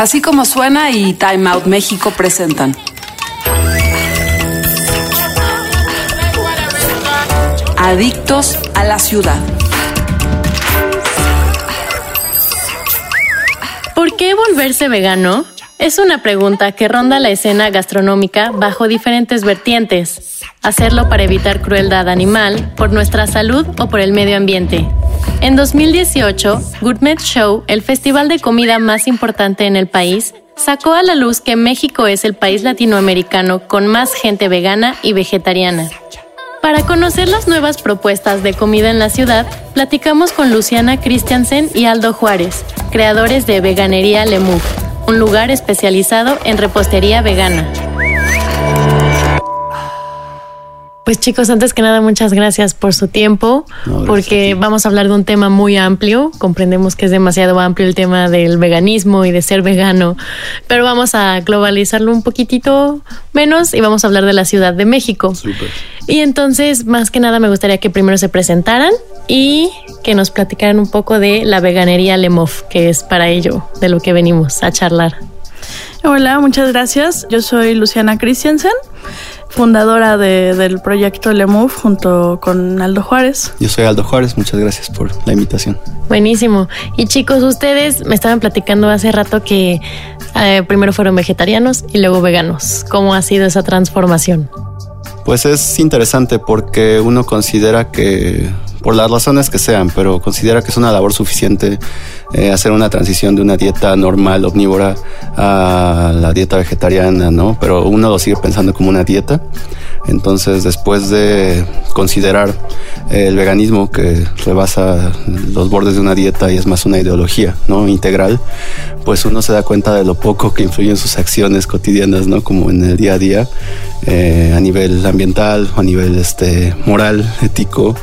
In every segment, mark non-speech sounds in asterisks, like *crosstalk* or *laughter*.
Así como suena y Time Out México presentan. Adictos a la ciudad. ¿Por qué volverse vegano? Es una pregunta que ronda la escena gastronómica bajo diferentes vertientes. Hacerlo para evitar crueldad animal, por nuestra salud o por el medio ambiente. En 2018, Gourmet Show, el festival de comida más importante en el país, sacó a la luz que México es el país latinoamericano con más gente vegana y vegetariana. Para conocer las nuevas propuestas de comida en la ciudad, platicamos con Luciana Christiansen y Aldo Juárez, creadores de Veganería Lemuf, un lugar especializado en repostería vegana. Pues chicos, antes que nada, muchas gracias por su tiempo, porque vamos a hablar de un tema muy amplio. Comprendemos que es demasiado amplio el tema del veganismo y de ser vegano, pero vamos a globalizarlo un poquitito menos y vamos a hablar de la Ciudad de México. Y entonces, más que nada, me gustaría que primero se presentaran y que nos platicaran un poco de la veganería Lemov, que es para ello de lo que venimos a charlar. Hola, muchas gracias. Yo soy Luciana Christiansen fundadora del proyecto LEMUF junto con Aldo Juárez. Yo soy Aldo Juárez, muchas gracias por la invitación. Buenísimo. Y chicos, ustedes me estaban platicando hace rato que eh, primero fueron vegetarianos y luego veganos. ¿Cómo ha sido esa transformación? Pues es interesante porque uno considera que por las razones que sean, pero considera que es una labor suficiente eh, hacer una transición de una dieta normal, omnívora, a la dieta vegetariana, ¿no? Pero uno lo sigue pensando como una dieta. Entonces, después de considerar el veganismo que rebasa los bordes de una dieta y es más una ideología, ¿no? Integral, pues uno se da cuenta de lo poco que influyen sus acciones cotidianas, ¿no? Como en el día a día, eh, a nivel ambiental, a nivel este, moral, ético,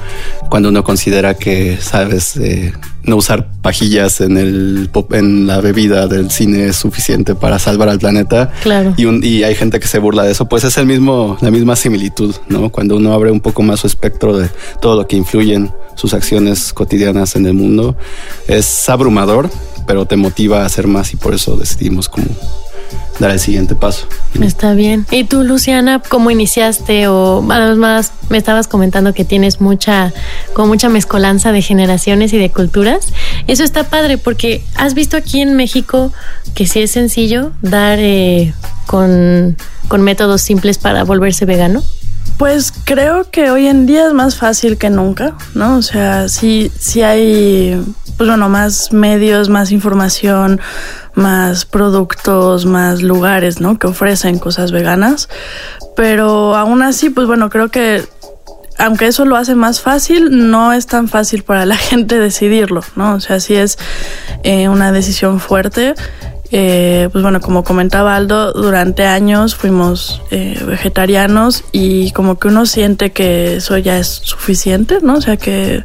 cuando uno considera que, sabes, eh, no usar pajillas en el en la bebida del cine es suficiente para salvar al planeta. Claro. Y, y hay gente que se burla de eso, pues es el mismo, la misma similitud, ¿no? Cuando uno abre un poco más su espectro de todo lo que influyen sus acciones cotidianas en el mundo, es abrumador, pero te motiva a hacer más y por eso decidimos como dar el siguiente paso. Está bien. ¿Y tú, Luciana, cómo iniciaste? O además me estabas comentando que tienes mucha, con mucha mezcolanza de generaciones y de culturas. Eso está padre porque has visto aquí en México que sí es sencillo dar eh, con, con métodos simples para volverse vegano. Pues creo que hoy en día es más fácil que nunca, ¿no? O sea, sí, sí hay, pues bueno, más medios, más información, más productos, más lugares, ¿no? Que ofrecen cosas veganas. Pero aún así, pues bueno, creo que aunque eso lo hace más fácil, no es tan fácil para la *laughs* gente decidirlo, ¿no? O sea, sí es eh, una decisión fuerte. Eh, pues bueno, como comentaba Aldo, durante años fuimos eh, vegetarianos y como que uno siente que eso ya es suficiente, ¿no? O sea que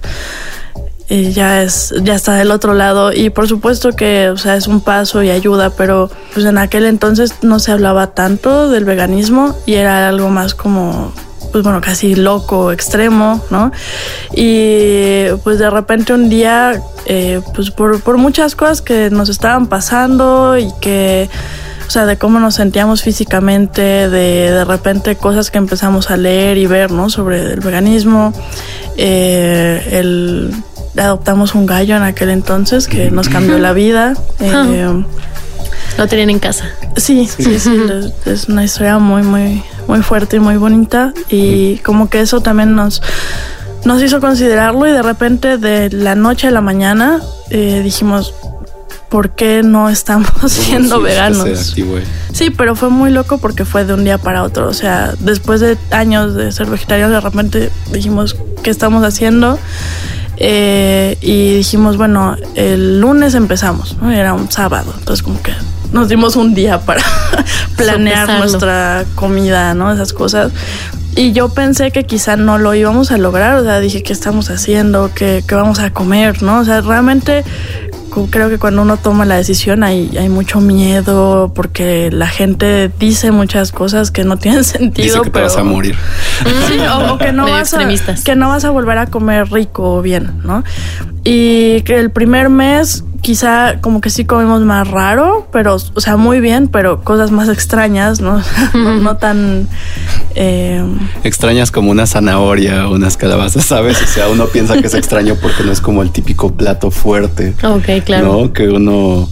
y ya es ya está del otro lado y por supuesto que o sea es un paso y ayuda pero pues en aquel entonces no se hablaba tanto del veganismo y era algo más como pues bueno casi loco extremo no y pues de repente un día eh, pues por, por muchas cosas que nos estaban pasando y que o sea, de cómo nos sentíamos físicamente, de de repente cosas que empezamos a leer y ver, ¿no? Sobre el veganismo, eh, el adoptamos un gallo en aquel entonces que nos cambió la vida. Eh, Lo tenían en casa. Sí, sí, sí. es una historia muy, muy, muy fuerte y muy bonita. Y como que eso también nos, nos hizo considerarlo. Y de repente, de la noche a la mañana, eh, dijimos. ¿Por qué no estamos siendo sí, veganos? Sí, pero fue muy loco porque fue de un día para otro. O sea, después de años de ser vegetarianos, de repente dijimos, ¿qué estamos haciendo? Eh, y dijimos, bueno, el lunes empezamos, ¿no? Era un sábado, entonces como que nos dimos un día para *laughs* planear Sopesarlo. nuestra comida, ¿no? Esas cosas. Y yo pensé que quizá no lo íbamos a lograr, o sea, dije, ¿qué estamos haciendo? ¿Qué, qué vamos a comer? ¿No? O sea, realmente creo que cuando uno toma la decisión hay, hay mucho miedo porque la gente dice muchas cosas que no tienen *laughs* sentido. Dice que te vas a morir. *laughs* Sí, o, o que no *laughs* vas a, que no vas a volver a comer rico o bien, ¿no? Y que el primer mes quizá como que sí comemos más raro, pero, o sea, muy bien, pero cosas más extrañas, ¿no? *laughs* no, tan... Eh... Extrañas como una zanahoria o unas calabazas, ¿sabes? O sea, uno piensa que es extraño porque no es como el típico plato fuerte. Ok, claro. ¿no? Que uno,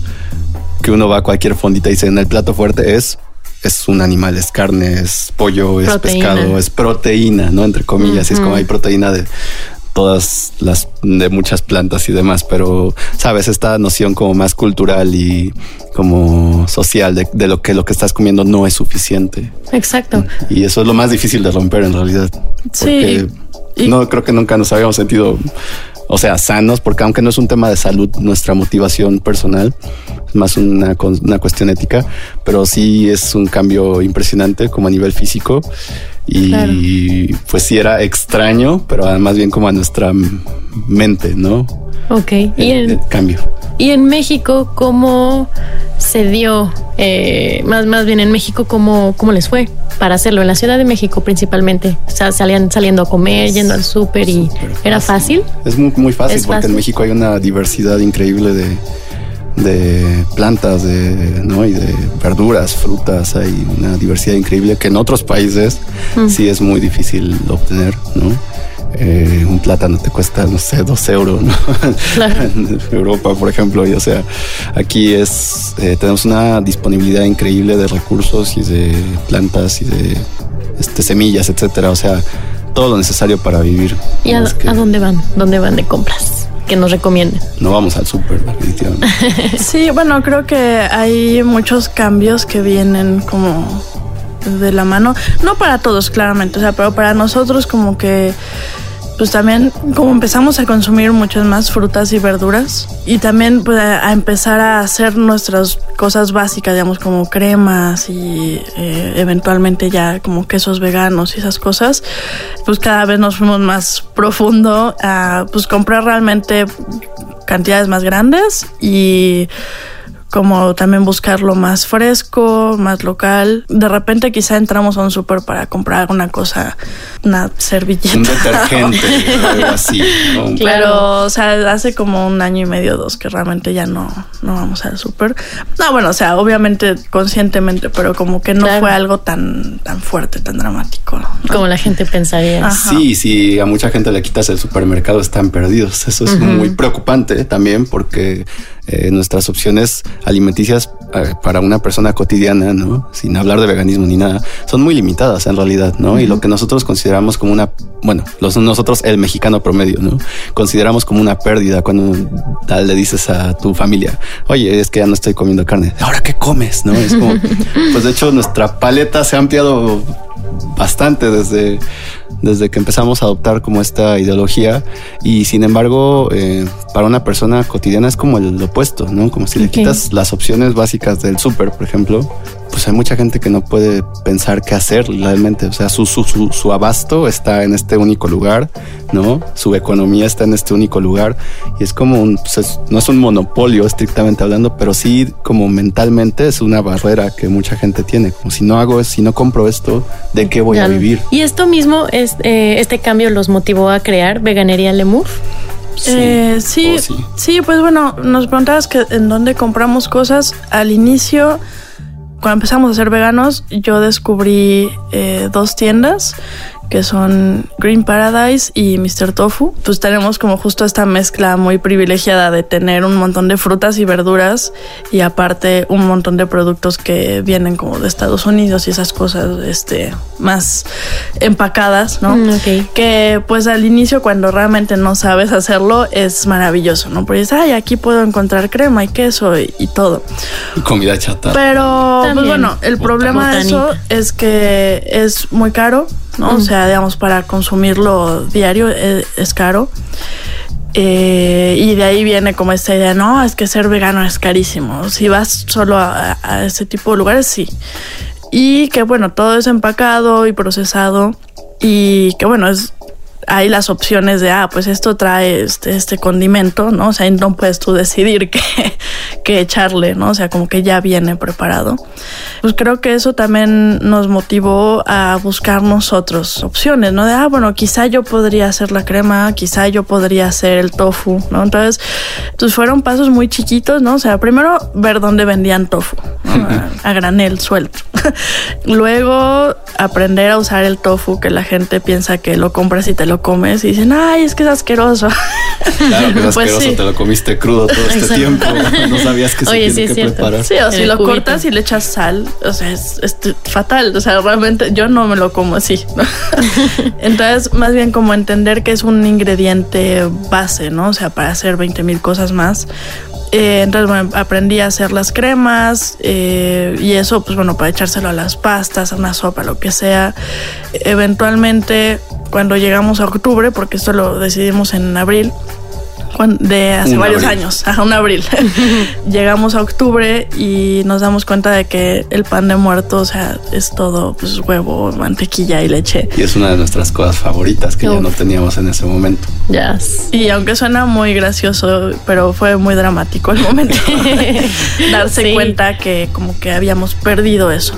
que uno va a cualquier fondita y dice, en el plato fuerte es es un animal, es carne, es pollo, es pescado, es proteína, ¿no? Entre comillas, es como hay proteína de, todas las de muchas plantas y demás, pero sabes, esta noción como más cultural y como social de, lo que lo que estás comiendo no es suficiente. Exacto. Y eso es lo más difícil de romper en realidad. Sí. no creo que nunca nos habíamos sentido o sea, sanos, porque aunque no es un tema de salud, nuestra motivación personal es más una, una cuestión ética, pero sí es un cambio impresionante como a nivel físico y pues sí era extraño, pero además bien como a nuestra mente, ¿no? Ok. y en, cambio. Y en México, ¿cómo se dio? Eh, más, más bien en México, ¿cómo, ¿cómo les fue para hacerlo? En la Ciudad de México principalmente. O sea, salían saliendo a comer, yendo al súper y era fácil. Es muy, muy fácil porque en México hay una diversidad increíble de de plantas de, ¿no? y de verduras, frutas, hay una diversidad increíble que en otros países mm. sí es muy difícil obtener, ¿no? Eh, un plátano te cuesta, no sé, dos euros, ¿no? *laughs* en Europa, por ejemplo, y o sea, aquí es, eh, tenemos una disponibilidad increíble de recursos y de plantas y de este, semillas, etcétera, o sea, todo lo necesario para vivir. ¿Y a, a dónde van? ¿Dónde van de compras? Que nos recomienden. No vamos al súper, definitivamente. *laughs* sí, bueno, creo que hay muchos cambios que vienen como de la mano. No para todos, claramente, o sea, pero para nosotros como que pues también como empezamos a consumir muchas más frutas y verduras y también pues, a empezar a hacer nuestras cosas básicas, digamos como cremas y eh, eventualmente ya como quesos veganos y esas cosas, pues cada vez nos fuimos más profundo a pues comprar realmente cantidades más grandes y como también buscarlo más fresco, más local. De repente quizá entramos a un súper para comprar alguna cosa, una servilleta. Un detergente, *laughs* algo así. Claro, o sea, hace como un año y medio, dos, que realmente ya no, no vamos al súper. No, bueno, o sea, obviamente conscientemente, pero como que no fue algo tan, tan fuerte, tan dramático. Como la gente pensaría. Sí, si a mucha gente le quitas el supermercado, están perdidos. Eso es muy preocupante también porque eh, nuestras opciones alimenticias eh, para una persona cotidiana, ¿no? Sin hablar de veganismo ni nada, son muy limitadas en realidad, ¿no? Y lo que nosotros consideramos como una, bueno, los, nosotros el mexicano promedio, ¿no? Consideramos como una pérdida cuando tal le dices a tu familia, oye, es que ya no estoy comiendo carne, ¿ahora qué comes? ¿No? Es como, *laughs* pues de hecho nuestra paleta se ha ampliado bastante desde, desde que empezamos a adoptar como esta ideología y sin embargo eh, para una persona cotidiana es como el opuesto, ¿no? Como si le quitas las opciones básicas del súper, por ejemplo, pues hay mucha gente que no puede pensar qué hacer realmente. O sea, su, su, su, abasto está en este único lugar, ¿no? Su economía está en este único lugar y es como un, pues no es un monopolio estrictamente hablando, pero sí como mentalmente es una barrera que mucha gente tiene. Como si no hago, si no compro esto, ¿de qué voy a vivir? Y esto mismo, es, eh, este cambio los motivó a crear Veganería Lemur. Sí, eh, sí, oh, sí, sí, pues bueno, nos preguntabas que en dónde compramos cosas. Al inicio cuando empezamos a ser veganos, yo descubrí eh, dos tiendas que son Green Paradise y Mr. Tofu. Pues tenemos como justo esta mezcla muy privilegiada de tener un montón de frutas y verduras y aparte un montón de productos que vienen como de Estados Unidos y esas cosas este, más empacadas, ¿no? Mm, que pues al inicio cuando realmente no sabes hacerlo es maravilloso, ¿no? Porque dices, ay, aquí puedo encontrar crema y queso y, todo. Comida chata. Pero, pues bueno, el problema de eso es que es muy caro ¿no? O sea, digamos, para consumirlo diario eh, es, caro. Eh, y de ahí viene como esta idea, no, es que ser vegano es carísimo. Si vas solo a, ese tipo de lugares, sí. Y que bueno, todo es empacado y procesado. Y que bueno, es hay las opciones de, ah, pues esto trae este, este condimento, ¿no? O sea, no puedes tú decidir *laughs* qué, que echarle, ¿no? O sea, como que ya viene preparado. Pues creo que eso también nos motivó a buscar nosotros opciones, ¿no? De, ah, bueno, quizá yo podría hacer la crema, quizá yo podría hacer el tofu, ¿no? Entonces, pues fueron pasos muy chiquitos, ¿no? O sea, primero ver dónde vendían tofu, a, *laughs* a, granel suelto. *laughs* Luego aprender a usar el tofu que la gente piensa que lo compras y te lo comes y dicen, ay, es que es asqueroso. Claro que es *laughs* pues asqueroso, te lo comiste crudo todo este tiempo. No sabías que Oye, se tiene sí, que es cierto. preparar. Sí, o si lo cubito. cortas y le echas sal, o sea, es, es fatal. O sea, realmente yo no me lo como así. ¿no? *laughs* Entonces, más bien como entender que es un ingrediente base, ¿no? O sea, para hacer 20 mil cosas más. Eh, entonces, bueno, aprendí a hacer las cremas eh, y eso, pues bueno, para echárselo a las pastas, a una sopa, lo que sea. Eventualmente, cuando llegamos a octubre, porque esto lo decidimos en abril, de hace Un varios abril. años, a un abril. *laughs* Llegamos a octubre y nos damos cuenta de que el pan de muerto, o sea, es todo pues huevo, mantequilla y leche. Y es una de nuestras cosas favoritas que ya no teníamos en ese momento. Ya. Y aunque suena muy gracioso, pero fue muy dramático el momento. *laughs* *laughs* Darse Sí. cuenta que como que habíamos perdido eso,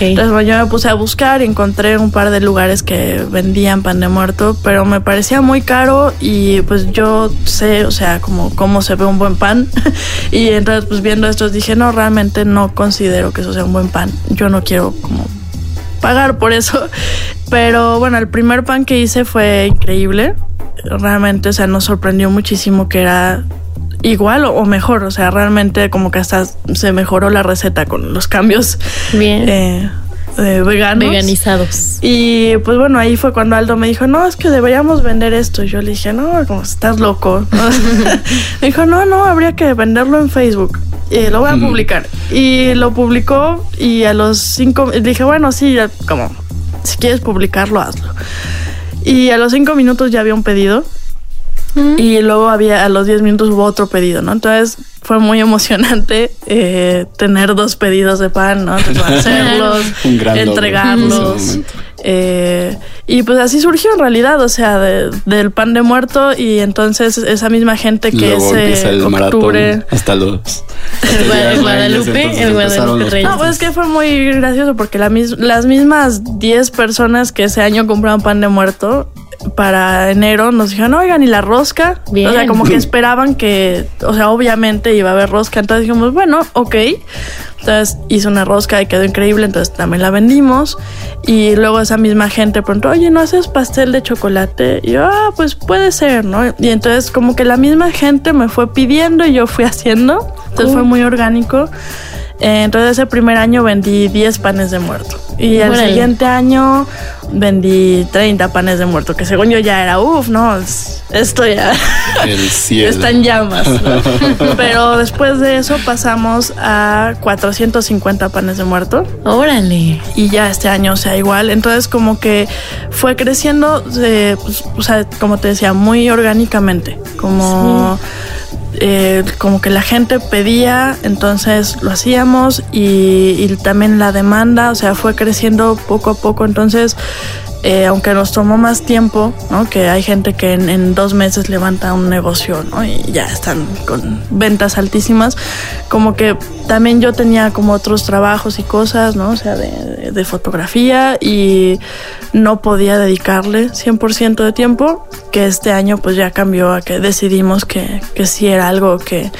Entonces bueno, yo me puse a buscar y encontré un par de lugares que vendían pan de muerto, pero me parecía muy caro y pues yo sé, o sea, como cómo se ve un buen pan. *laughs* y entonces pues viendo estos dije, no, realmente no considero que eso sea un buen pan. Yo no quiero como pagar por eso. *laughs* Pero bueno, el primer pan que hice fue increíble. Realmente, o sea, nos sorprendió muchísimo que era igual o, mejor. O sea, realmente como que hasta se mejoró la receta con los cambios Bien. eh, eh, veganos. Veganizados. Y pues bueno, ahí fue cuando Aldo me dijo, no, es que deberíamos vender esto. Y yo le dije, no, como estás loco. *laughs* me dijo, no, no, habría que venderlo en Facebook. Y lo voy a publicar. Y lo publicó y a los cinco, dije, bueno, sí, ya, como, si quieres publicarlo, hazlo. Y a los cinco minutos ya había un pedido. Y luego había, a los 10 minutos hubo otro pedido, ¿no? Entonces fue muy emocionante eh, tener dos pedidos de pan, ¿no? Entonces, *laughs* hacerlos, entregarlos. Eh, y pues así surgió en realidad, o sea, de- del pan de muerto y entonces esa misma gente que Luego ese el octubre... maratón hasta los... *laughs* hasta El Guadalupe, Reyes, el Guadalupe Reyes. No, pues es que fue muy gracioso porque la mis- las mismas 10 personas que ese año compraron pan de muerto para enero nos dijeron, oigan, ¿y la rosca? Bien. O sea, como que esperaban que, o sea, obviamente iba a haber rosca. Entonces dijimos, bueno, ok. Entonces hice una rosca y quedó increíble, entonces también la vendimos. Y luego esa misma gente preguntó, oye, ¿no haces pastel de chocolate? Y yo, ah, pues puede ser, ¿no? Y entonces como que la misma gente me fue pidiendo y yo fui haciendo. Entonces fue muy orgánico. Eh, entonces ese primer año vendí 10 panes de muerto. Y Órale. siguiente año vendí 30 panes de muerto, que según yo ya era, uff, no, es- esto ya *laughs* El cielo. está en llamas. ¿no? *laughs* Pero después de eso pasamos a 450 panes de muerto Órale. y ya este año, o sea, igual. Entonces, como que fue creciendo, eh, pues, o sea, como te decía, muy orgánicamente. Como, eh, como que la gente pedía, entonces lo hacíamos y, y también la demanda, o sea, fue creciendo poco a poco. Entonces, eh, aunque nos tomó más tiempo, ¿no? Que hay gente que en, en dos meses levanta un negocio, ¿no? Y ya están con ventas altísimas. Como que también yo tenía como otros trabajos y cosas, ¿no? O sea, de, de fotografía y no podía dedicarle 100% de tiempo, que este año pues ya cambió a que decidimos que, que sí era algo que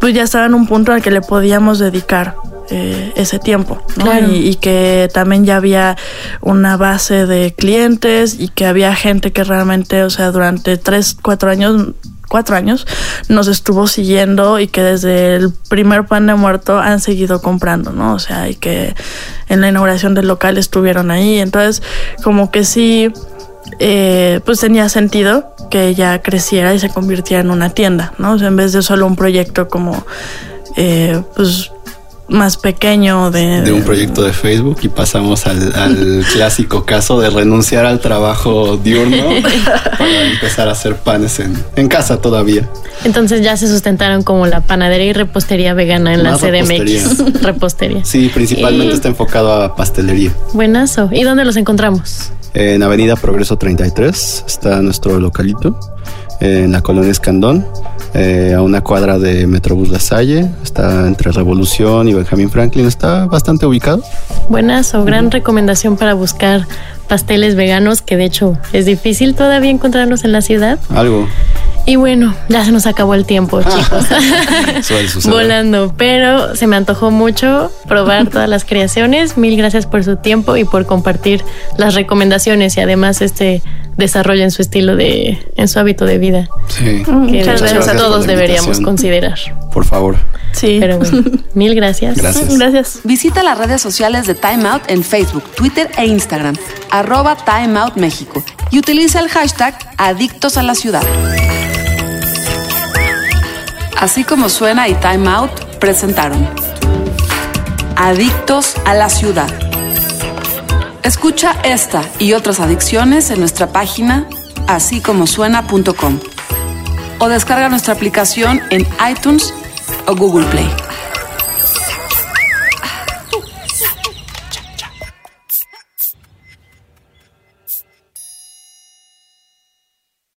pues ya estaba en un punto al que le podíamos dedicar eh, ese tiempo, ¿no? Claro. Y, y que también ya había una base de clientes y que había gente que realmente, o sea, durante tres, cuatro años, cuatro años, nos estuvo siguiendo y que desde el primer pan de muerto han seguido comprando, ¿no? O sea, y que en la inauguración del local estuvieron ahí. Entonces, como que sí, eh, pues tenía sentido que ya creciera y se convirtiera en una tienda, ¿no? O sea, en vez de solo un proyecto como, eh, pues, más pequeño de... de un proyecto de Facebook y pasamos al, al *laughs* clásico caso de renunciar al trabajo diurno *laughs* para empezar a hacer panes en, en casa todavía. Entonces ya se sustentaron como la panadería y repostería vegana en Más la *laughs* CDMX. Repostería. Sí, principalmente Y- está enfocado a pastelería. Buenazo. ¿Y dónde los encontramos? En Avenida Progreso 33 está nuestro localito, en la colonia Escandón. Eh, a una cuadra de Metrobús La Salle. Está entre Revolución y Benjamin Franklin. Está bastante ubicado. Buenas o gran recomendación para buscar pasteles veganos, que de hecho es difícil todavía encontrarlos en la ciudad. Algo. Y bueno, ya se nos acabó el tiempo, *laughs* chicos. Volando, pero se me antojó mucho probar todas las creaciones. Mil gracias por su tiempo y por compartir las recomendaciones y además este desarrollo en su estilo de, en su hábito de vida, Sí. que Muchas gracias por la todos deberíamos considerar. Por favor. Sí. Pero bueno, *laughs* mil gracias. Gracias. Gracias. Visita las redes sociales de Time Out en Facebook, Twitter e Instagram, arroba Time Out México y utiliza el hashtag Adictos a la Ciudad. Así como suena y Time Out presentaron Adictos a la Ciudad. Escucha esta y otras adicciones en nuestra página así como suena.com o descarga nuestra aplicación en iTunes o Google Play.